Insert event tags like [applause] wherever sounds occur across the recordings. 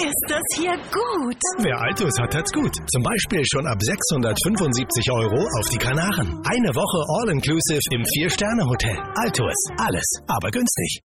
ist das hier gut. Wer Altus hat, hat's gut. Zum Beispiel schon ab 675 Euro auf die Kanaren. Eine Woche All-Inclusive im Vier-Sterne-Hotel. Altus. Alles, aber günstig.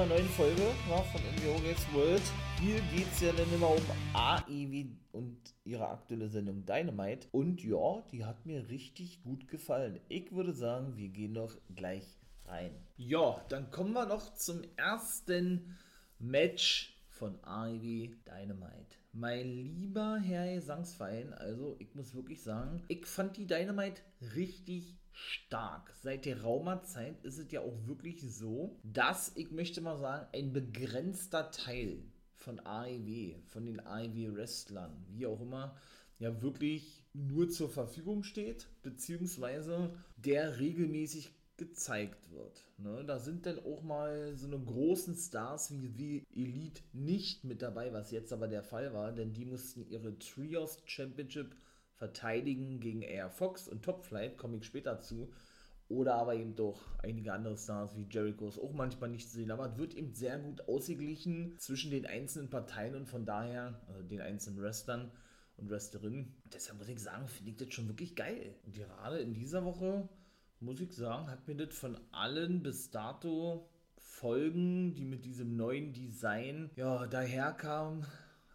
Einer neuen Folge ja, von NWO Games World. Hier geht es ja dann immer um AEW und ihre aktuelle Sendung Dynamite. Und ja, die hat mir richtig gut gefallen. Ich würde sagen, wir gehen doch gleich rein. Ja, dann kommen wir noch zum ersten Match von AEW Dynamite. Mein lieber Herr Gesangsverein, also ich muss wirklich sagen, ich fand die Dynamite richtig stark. Seit der Raumerzeit ist es ja auch wirklich so, dass ich möchte mal sagen, ein begrenzter Teil von AEW, von den AEW Wrestlern, wie auch immer, ja wirklich nur zur Verfügung steht, beziehungsweise der regelmäßig gezeigt wird. Ne? Da sind dann auch mal so eine großen Stars wie, wie Elite nicht mit dabei, was jetzt aber der Fall war, denn die mussten ihre Trios Championship verteidigen gegen Air Fox und Top Flight, komme ich später zu. Oder aber eben doch einige andere Stars wie Jericho ist auch manchmal nicht zu sehen. Aber es wird eben sehr gut ausgeglichen zwischen den einzelnen Parteien und von daher, also den einzelnen Wrestlern und Wrestlerinnen. Deshalb muss ich sagen, finde ich das schon wirklich geil. Und gerade in dieser Woche muss ich sagen, hat mir das von allen bis dato Folgen, die mit diesem neuen Design ja, daherkamen,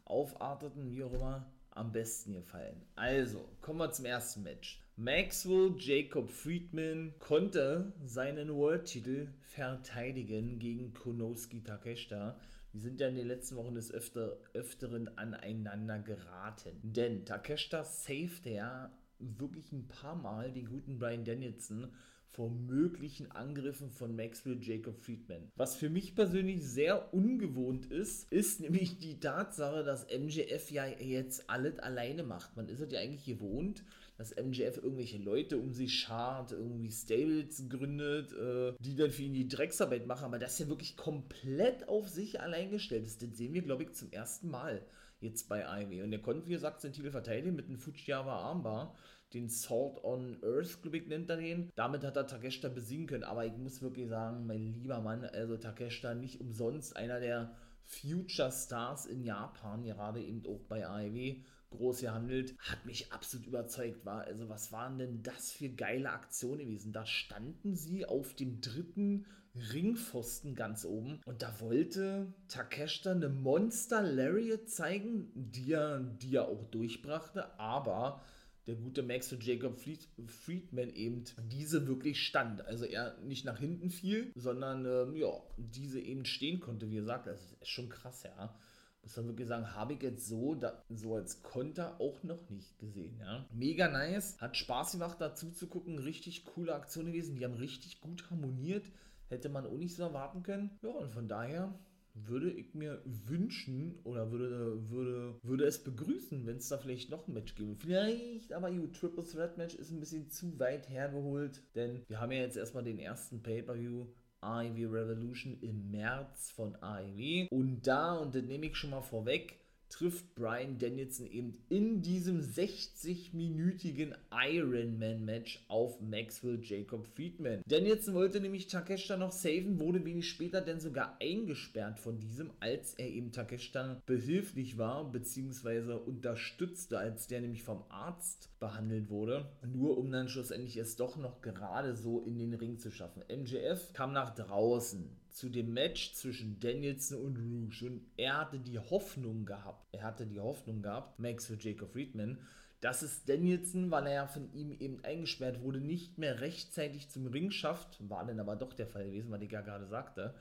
aufarteten, wie auch immer, am besten gefallen. Also, kommen wir zum ersten Match. Maxwell Jacob Friedman konnte seinen World-Titel verteidigen gegen Konosuke Takeshita. Die sind ja in den letzten Wochen des Öfter, Öfteren aneinander geraten. Denn Takeshita saved ja wirklich ein paar Mal den guten Brian Danielson vor möglichen Angriffen von Maxwell Jacob Friedman. Was für mich persönlich sehr ungewohnt ist, ist nämlich die Tatsache, dass MJF ja jetzt alles alleine macht. Man ist es ja eigentlich gewohnt, dass MJF irgendwelche Leute um sich schart, irgendwie Stables gründet, äh, die dann für ihn die Drecksarbeit machen, aber das ja wirklich komplett auf sich allein gestellt ist. Das sehen wir, glaube ich, zum ersten Mal jetzt bei Ivy. Und er konnte, wie gesagt, seinen Titel verteidigen mit einem Fujiwara Armbar den Salt on Earth, glaube ich, nennt er den. Damit hat er Takeshita besiegen können. Aber ich muss wirklich sagen, mein lieber Mann, also Takeshita nicht umsonst einer der Future Stars in Japan, gerade eben auch bei AEW groß gehandelt, hat mich absolut überzeugt. War also was waren denn das für geile Aktionen gewesen? Da standen sie auf dem dritten Ringpfosten ganz oben und da wollte Takeshita eine Monster Lariat zeigen, die er, die er auch durchbrachte, aber der gute Max und Jacob Fried, Friedman eben diese wirklich stand. Also er nicht nach hinten fiel, sondern ähm, ja, diese eben stehen konnte, wie gesagt. Das ist schon krass, ja. Muss man wirklich sagen, habe ich jetzt so, da, so als Konter auch noch nicht gesehen, ja. Mega nice, hat Spaß gemacht dazu zu gucken, richtig coole Aktion gewesen, die haben richtig gut harmoniert, hätte man auch nicht so erwarten können. Ja, und von daher würde ich mir wünschen oder würde, würde, würde es begrüßen, wenn es da vielleicht noch ein Match gäbe. Vielleicht, aber gut, Triple Threat Match ist ein bisschen zu weit hergeholt, denn wir haben ja jetzt erstmal den ersten Pay-Per-View. AEW Revolution im März von AEW. Und da, und das nehme ich schon mal vorweg, trifft Brian Danielson eben in diesem 60-minütigen Ironman-Match auf Maxwell Jacob Friedman. Danielson wollte nämlich Takeshita noch saven, wurde wenig später dann sogar eingesperrt von diesem, als er eben Takeshita behilflich war, beziehungsweise unterstützte, als der nämlich vom Arzt behandelt wurde, nur um dann schlussendlich es doch noch gerade so in den Ring zu schaffen. MJF kam nach draußen zu dem Match zwischen Danielson und Rouge und er hatte die Hoffnung gehabt, er hatte die Hoffnung gehabt, Max für Jacob Friedman, dass es Danielson, weil er ja von ihm eben eingesperrt wurde, nicht mehr rechtzeitig zum Ring schafft, war dann aber doch der Fall gewesen, was ich ja gerade sagte,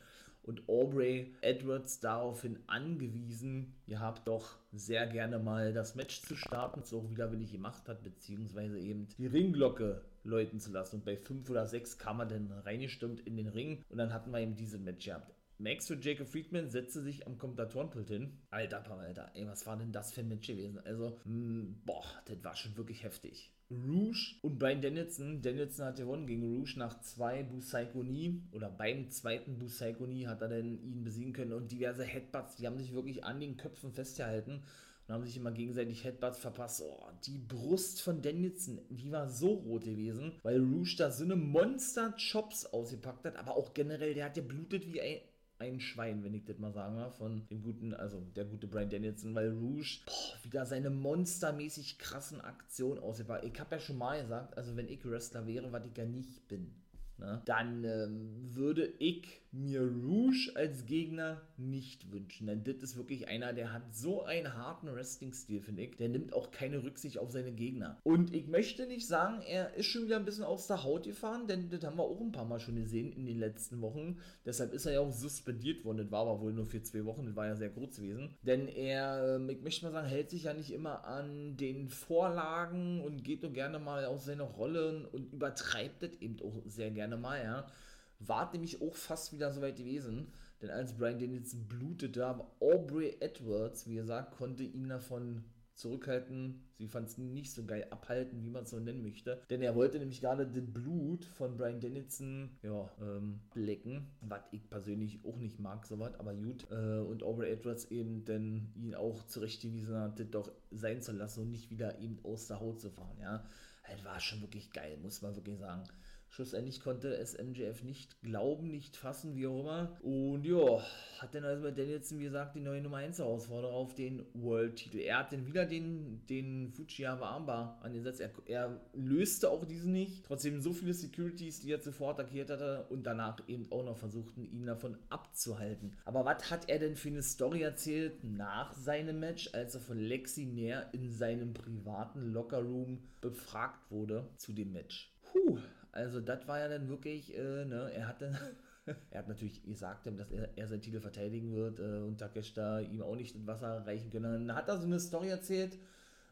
und Aubrey Edwards daraufhin angewiesen, ihr habt doch sehr gerne mal das Match zu starten, so auch widerwillig gemacht hat, beziehungsweise eben die Ringglocke läuten zu lassen. Und bei 5 oder 6 kam er dann reingestürmt in den Ring und dann hatten wir eben diese Match gehabt. Max für Jacob Friedman setzte sich am Kommentatorenpult hin. Alter, Alter, ey, was war denn das für ein Match gewesen? Also, mh, hm, boah, das war schon wirklich heftig. Rouge und Brian Danielson. Danielson hat gewonnen gegen Rouge nach zwei Busaikoni oder beim zweiten Busaikoni hat er dann ihn besiegen können und diverse Headbutts, die haben sich wirklich an den Köpfen festgehalten und haben sich immer gegenseitig Headbutts verpasst. Oh, die Brust von Danielson, die war so rot gewesen, weil Rouge da so eine Monster-Chops ausgepackt hat, aber auch generell, der hat ja blutet wie ein ein Schwein, wenn ich das mal sagen darf, von dem guten, also der gute Brian Danielson, weil Rouge boah, wieder seine monstermäßig krassen Aktionen ausgepackt. Ich habe ja schon mal gesagt, also wenn ich Wrestler wäre, was ich ja nicht bin, ne, dann ähm, würde ich mir Rouge als Gegner nicht wünschen. Denn das ist wirklich einer, der hat so einen harten Wrestling-Stil, finde ich. Der nimmt auch keine Rücksicht auf seine Gegner. Und ich möchte nicht sagen, er ist schon wieder ein bisschen aus der Haut gefahren, denn das haben wir auch ein paar Mal schon gesehen in den letzten Wochen. Deshalb ist er ja auch suspendiert worden. Das war aber wohl nur für zwei Wochen. Das war ja sehr kurz gewesen. Denn er, ähm, ich möchte mal sagen, hält sich ja nicht immer an den Vorlagen und geht doch gerne mal aus seiner Rolle und übertreibt das eben auch sehr gerne mal, ja war nämlich auch fast wieder so weit gewesen. Denn als Brian Danielson blutete, aber Aubrey Edwards, wie gesagt, konnte ihn davon zurückhalten. Sie fand es nicht so geil abhalten, wie man es so nennen möchte. Denn er wollte nämlich gerade das Blut von Brian Dennison ja, ähm, lecken, was ich persönlich auch nicht mag, sowas, aber gut. Äh, und Aubrey Edwards eben denn ihn auch zurechtgewiesen hat, das doch sein zu lassen und nicht wieder eben aus der Haut zu fahren, ja. Das war schon wirklich geil, muss man wirklich sagen. Schlussendlich konnte es MJF nicht glauben, nicht fassen, wie auch immer. Und ja, hat dann also bei Danielson, wie gesagt, die neue Nummer 1 Herausforderer auf den World-Titel. Er hat dann wieder den, den Fujiyama Armbar angesetzt. Er, er löste auch diesen nicht. Trotzdem so viele Securities, die er zuvor attackiert hatte und danach eben auch noch versuchten, ihn davon abzuhalten. Aber was hat er denn für eine Story erzählt nach seinem Match, als er von Lexi Nair in seinem privaten Lockerroom befragt wurde zu dem Match? Puh, also das war ja dann wirklich, äh, ne, er hat dann, [laughs] er hat natürlich gesagt, dass er, er seinen Titel verteidigen wird äh, und Takeshita ihm auch nicht das Wasser reichen können. Dann hat er so eine Story erzählt,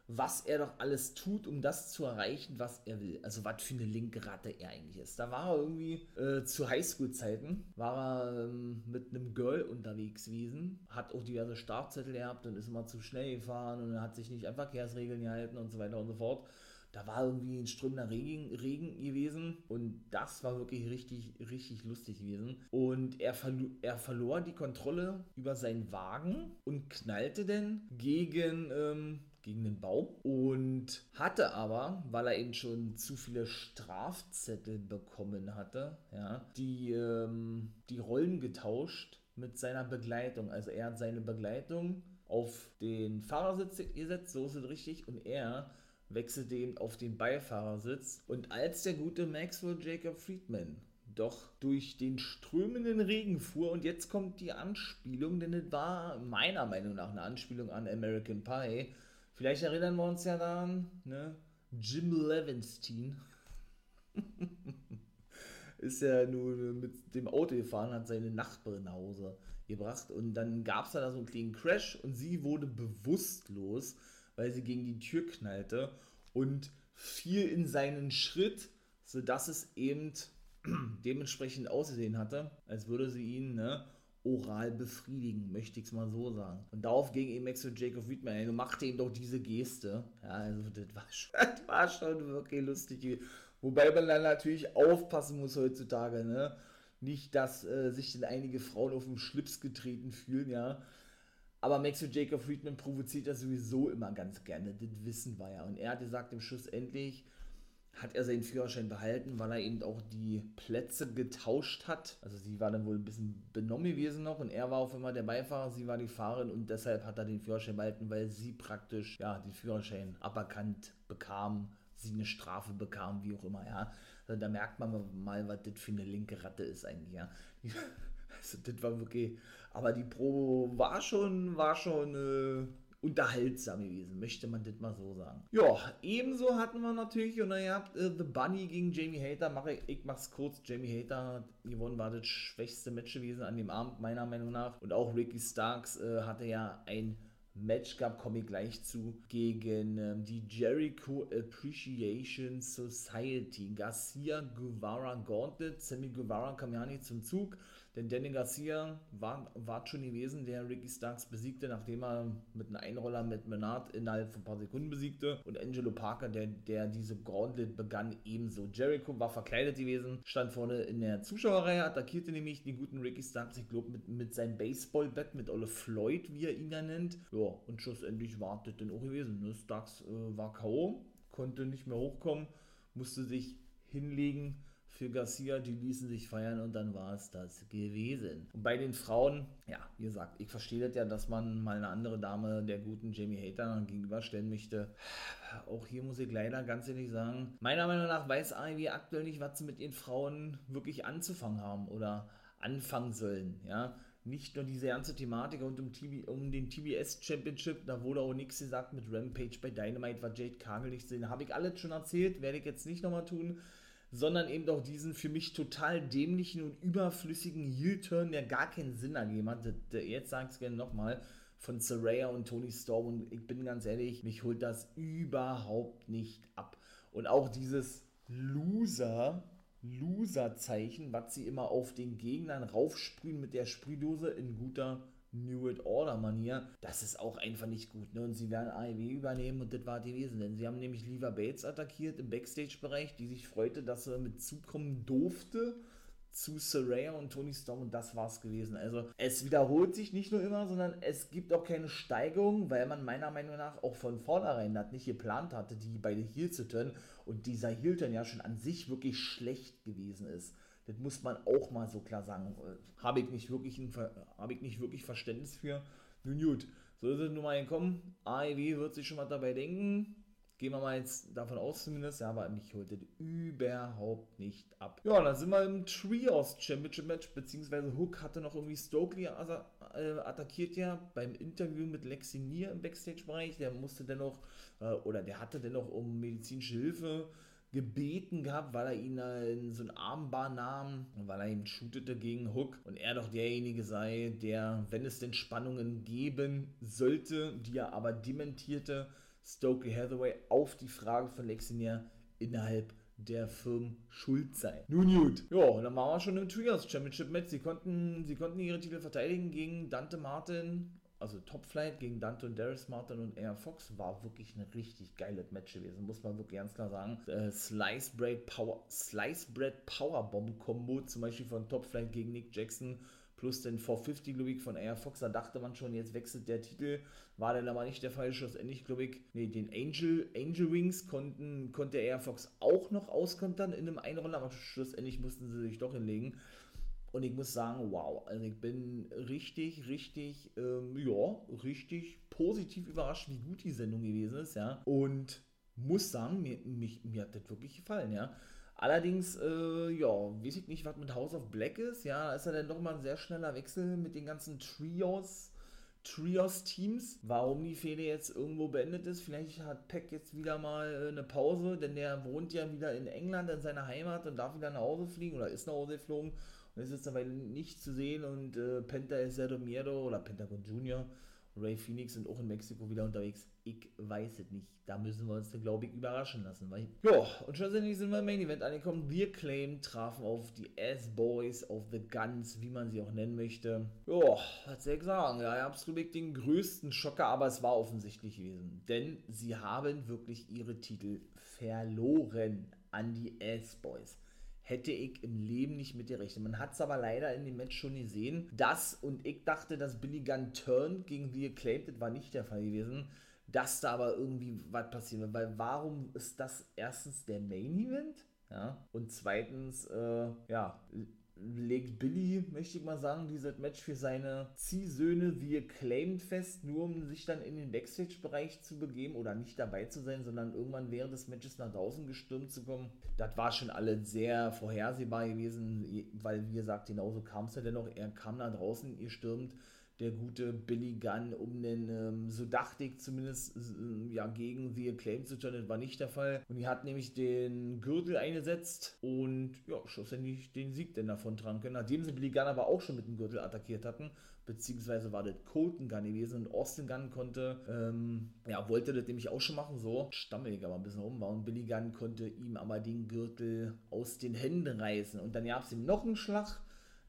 was er doch alles tut, um das zu erreichen, was er will. Also was für eine linke Ratte er eigentlich ist. Da war er irgendwie äh, zu Highschool-Zeiten, war er ähm, mit einem Girl unterwegs gewesen, hat auch diverse Strafzettel gehabt und ist immer zu schnell gefahren und hat sich nicht an Verkehrsregeln gehalten und so weiter und so fort da war irgendwie ein strömender Regen, Regen gewesen und das war wirklich richtig, richtig lustig gewesen. Und er, verlo er verlor die Kontrolle über seinen Wagen und knallte dann gegen, ähm, gegen den Baum und hatte aber, weil er eben schon zu viele Strafzettel bekommen hatte, ja, die, ähm, die Rollen getauscht mit seiner Begleitung. Also er hat seine Begleitung auf den Fahrersitz gesetzt, so ist es richtig, und er wechselte eben auf den Beifahrersitz und als der gute Maxwell Jacob Friedman doch durch den strömenden Regen fuhr und jetzt kommt die Anspielung, denn es war meiner Meinung nach eine Anspielung an American Pie. Vielleicht erinnern wir uns ja daran, ne? Jim Levinstein [laughs] ist ja nun mit dem Auto gefahren, hat seine Nachbarin nach Hause gebracht und dann gab es da so einen kleinen Crash und sie wurde bewusstlos weil sie gegen die Tür knallte und fiel in seinen Schritt, sodass es eben [clears throat] dementsprechend ausgesehen hatte, als würde sie ihn ne, oral befriedigen, möchte ich es mal so sagen. Und darauf ging eben Max und Jacob Wiedmann und machte ihm doch diese Geste. Ja, also das war schon, [laughs] das war schon wirklich lustig. Wobei man dann natürlich aufpassen muss heutzutage, ne? Nicht, dass äh, sich denn einige Frauen auf den Schlips getreten fühlen, ja. Aber Maxwell Jacob Friedman provoziert das sowieso immer ganz gerne, das wissen wir ja. Und er hat gesagt, im Schluss endlich hat er seinen Führerschein behalten, weil er eben auch die Plätze getauscht hat. Also sie war dann wohl ein bisschen benommen gewesen noch und er war auf einmal der Beifahrer, sie war die Fahrerin und deshalb hat er den Führerschein behalten, weil sie praktisch ja den Führerschein aberkannt bekam, sie eine Strafe bekam, wie auch immer, ja. Also da merkt man mal, was das für eine linke Ratte ist eigentlich, ja. [laughs] Also das war wirklich, aber die Probe war schon, war schon äh, unterhaltsam gewesen, möchte man das mal so sagen. Ja, ebenso hatten wir natürlich, und ihr habt äh, The Bunny gegen Jamie Hater, mach ich, ich mach's kurz, Jamie Hater gewonnen war das schwächste Match gewesen an dem Abend, meiner Meinung nach. Und auch Ricky Starks äh, hatte ja ein Match gab, komme ich gleich zu, gegen ähm, die Jericho Appreciation Society. Garcia Guevara Gauntlet. Sammy Guevara kam ja nicht zum Zug. Denn Danny Garcia war, war schon gewesen, der Ricky Starks besiegte, nachdem er mit einem Einroller mit Menard innerhalb von ein paar Sekunden besiegte. Und Angelo Parker, der, der diese Gauntlet begann, ebenso. Jericho war verkleidet gewesen, stand vorne in der Zuschauerreihe, attackierte nämlich den guten Ricky Starks, ich glaube, mit, mit seinem Baseballbett, mit Ole Floyd, wie er ihn ja nennt. Ja, und schlussendlich war das dann auch gewesen. Ne? Starks äh, war K.O., konnte nicht mehr hochkommen, musste sich hinlegen für Garcia, die ließen sich feiern und dann war es das gewesen. Und bei den Frauen, ja, wie gesagt, ich verstehe das ja, dass man mal eine andere Dame der guten Jamie Hater gegenüberstellen möchte. Auch hier muss ich leider ganz ehrlich sagen, meiner Meinung nach weiß AEW aktuell nicht, was sie mit ihren Frauen wirklich anzufangen haben oder anfangen sollen, ja nicht nur diese ganze Thematik rund um, TB, um den TBS Championship, da wurde auch nichts gesagt mit Rampage bei Dynamite, war Jade Kagel nicht sehen. Habe ich alles schon erzählt, werde ich jetzt nicht nochmal tun sondern eben auch diesen für mich total dämlichen und überflüssigen Heel-Turn, der gar keinen Sinn ergeben hat. Jetzt es gerne nochmal von Saraya und Tony Storm und ich bin ganz ehrlich, mich holt das überhaupt nicht ab. Und auch dieses Loser, Loser-Zeichen, was sie immer auf den Gegnern raufsprühen mit der Sprühdose in guter New World Order Manier, das ist auch einfach nicht gut. Ne? Und sie werden AEW übernehmen und das war die Wesen. Denn sie haben nämlich Liva Bates attackiert im Backstage-Bereich, die sich freute, dass er mit zukommen durfte zu Saraya und Tony Storm und das war's gewesen. Also es wiederholt sich nicht nur immer, sondern es gibt auch keine Steigerung, weil man meiner Meinung nach auch von vornherein das nicht geplant hatte, die beide Heels zu turnen und dieser Heel-Turn ja schon an sich wirklich schlecht gewesen ist. Das muss man auch mal so klar sagen. Habe ich nicht wirklich, habe ich nicht wirklich Verständnis für. Nun gut, so ist es nun mal gekommen. AEW wird sich schon mal dabei denken. Gehen wir mal jetzt davon aus zumindest. Ja, aber mich holt das überhaupt nicht ab. Ja, dann sind wir im Trios Championship Match, beziehungsweise Hook hatte noch irgendwie Stokely äh, attackiert ja beim Interview mit Lexi Nier im Backstage-Bereich. Der musste dennoch, äh, oder der hatte dennoch um medizinische Hilfe gebeten gehabt, weil er ihn in so ein Armbar nahm, weil er ihn shootete gegen Hook und er doch derjenige sei, der, wenn es denn Spannungen geben sollte, die er aber dementierte, Stokely Hathaway auf die Frage von Lexinier innerhalb der Firmen schuld sei. Nun gut. Ja, dann waren wir schon im Trios Championship Match. Sie konnten, sie konnten ihre Titel verteidigen gegen Dante Martin also Top Flight gegen Dante und Darius Martin und Air Fox war wirklich ein richtig geiles Match gewesen, muss man wirklich ganz klar sagen. Äh, Slice Bread Power, Slice Bread Powerbomb Combo zum Beispiel von Top Flight gegen Nick Jackson plus den 450 glaube von Air Fox, da dachte man schon, jetzt wechselt der Titel, war dann aber nicht der Fall, schlussendlich glaube ich, nee, den Angel, Angel Wings konnten, konnte Air Fox auch noch auskontern in einem Einroller, aber schlussendlich mussten sie sich doch hinlegen. Und ich muss sagen, wow, also ich bin richtig, richtig, ähm, ja, richtig positiv überrascht, wie gut die Sendung gewesen ist, ja. Und muss sagen, mir, mich, mir hat das wirklich gefallen, ja. Allerdings, äh, ja, weiß ich nicht, was mit House of Black ist, ja, da ist ja dann doch mal ein sehr schneller Wechsel mit den ganzen Trios, Trios-Teams. Warum die Fehde jetzt irgendwo beendet ist, vielleicht hat Peck jetzt wieder mal äh, eine Pause, denn der wohnt ja wieder in England, in seiner Heimat und darf wieder nach Hause fliegen oder ist nach Hause geflogen und ist jetzt dabei nicht zu sehen und äh, Penta Cerro Miedo oder Pentagon Junior Ray Phoenix sind auch in Mexiko wieder unterwegs. Ich weiß es nicht. Da müssen wir uns glaube ich, überraschen lassen. Weil, ja, und schlussendlich sind wir im Main Event angekommen. Wir Claim trafen auf die S-Boys, auf The Guns, wie man sie auch nennen möchte. Ja, was soll ich sagen? Ja, ihr habt wirklich den größten Schocker, aber es war offensichtlich gewesen. Denn sie haben wirklich ihre Titel verloren an die S-Boys hätte ich im Leben nicht mit gerechnet. Man hat es aber leider in dem Match schon gesehen, dass, und ich dachte, dass Billy Gunn turned gegen The Acclaimed, das war nicht der Fall gewesen, dass da aber irgendwie was passiert wird. Weil warum ist das erstens der Main Event? Ja, und zweitens, äh, ja, legt Billy, möchte ich mal sagen, dieses Match für seine Ziehsöhne wie Acclaimed fest, nur um sich dann in den Backstage-Bereich zu begeben oder nicht dabei zu sein, sondern irgendwann während des Matches nach draußen gestürmt zu kommen. Das war schon alles sehr vorhersehbar gewesen, weil, wie gesagt, genauso kam es ja dennoch. Er kam nach draußen gestürmt der gute Billy Gunn, um den, ähm, so dachte ich zumindest, äh, ja, gegen The Acclaim zu turnen. War nicht der Fall. Und die hat nämlich den Gürtel eingesetzt und ja, schlussendlich den Sieg denn davon tragen können. Nachdem sie Billy Gunn aber auch schon mit dem Gürtel attackiert hatten, beziehungsweise war das Colton Gunn gewesen und Austin Gunn konnte, ähm, ja, wollte das nämlich auch schon machen, so stammelig aber ein bisschen rum war und Billy Gunn konnte ihm aber den Gürtel aus den Händen reißen und dann gab es ihm noch einen Schlag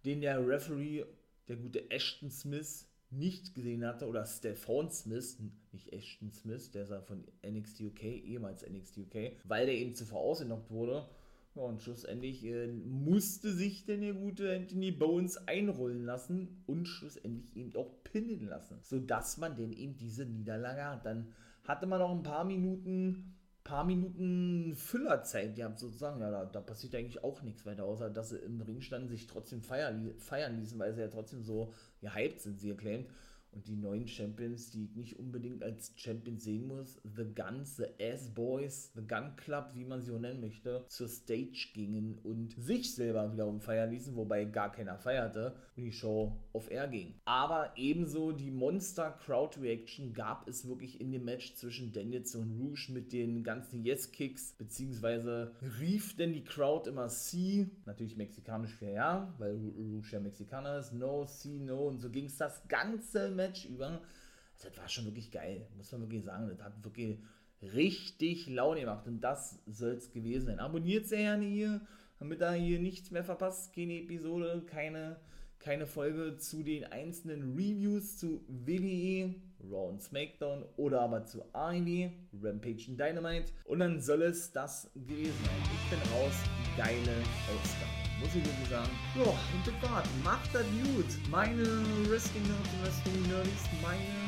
den der Referee, der gute Ashton Smith, nicht gesehen hatte, oder Stephon Smith, nicht Ashton Smith, der ist von NXT UK, ehemals NXT UK, weil der eben zuvor ausgenockt wurde. Ja, und schlussendlich äh, musste sich denn der gute Anthony Bones einrollen lassen und schlussendlich eben auch pinnen lassen, sodass man denn eben diese Niederlage hat. Dann hatte man noch ein paar Minuten paar Minuten Füllerzeit gehabt, sozusagen. Ja, da, da passiert eigentlich auch nichts weiter, außer dass sie im Ring standen, sich trotzdem feiern, feiern ließen, weil sie ja trotzdem so gehypt sind, sie erklärt. Und die neuen Champions, die ich nicht unbedingt als Champions sehen muss, The Guns, The S-Boys, The Gun Club, wie man sie auch nennen möchte, zur Stage gingen und sich selber wiederum feiern ließen, wobei gar keiner feierte und die Show auf Air ging. Aber ebenso die Monster Crowd Reaction gab es wirklich in dem Match zwischen Daniels und Rouge mit den ganzen Yes-Kicks, beziehungsweise rief denn die Crowd immer C, natürlich mexikanisch für ja, weil Rouge ja Mexikaner ist, No, C, No und so ging es das ganze Match Match über. Also, das war schon wirklich geil, muss man wirklich sagen. Das hat wirklich richtig Laune gemacht und das soll es gewesen sein. Abonniert sehr gerne hier, damit ihr hier nichts mehr verpasst. Keine Episode, keine, keine Folge zu den einzelnen Reviews zu WWE, Raw und SmackDown oder aber zu AEW, Rampage und Dynamite. Und dann soll es das gewesen sein. Ich bin raus, geile Ausgabe muss ich wirklich sagen. Ja, und das war's. Macht das gut. Meine Wrestling Nerds und Wrestling Nerds, meine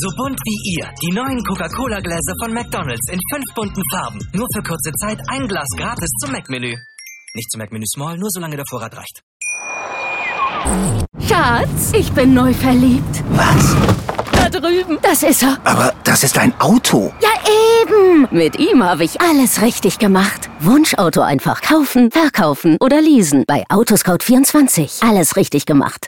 So bunt wie ihr. Die neuen Coca-Cola-Gläser von McDonald's in fünf bunten Farben. Nur für kurze Zeit ein Glas gratis zum Mac-Menü. Nicht zum Mac-Menü Small, nur solange der Vorrat reicht. Schatz, ich bin neu verliebt. Was? Da drüben. Das ist er. Aber das ist ein Auto. Ja, eben. Mit ihm habe ich alles richtig gemacht. Wunschauto einfach kaufen, verkaufen oder leasen. Bei Autoscout24. Alles richtig gemacht.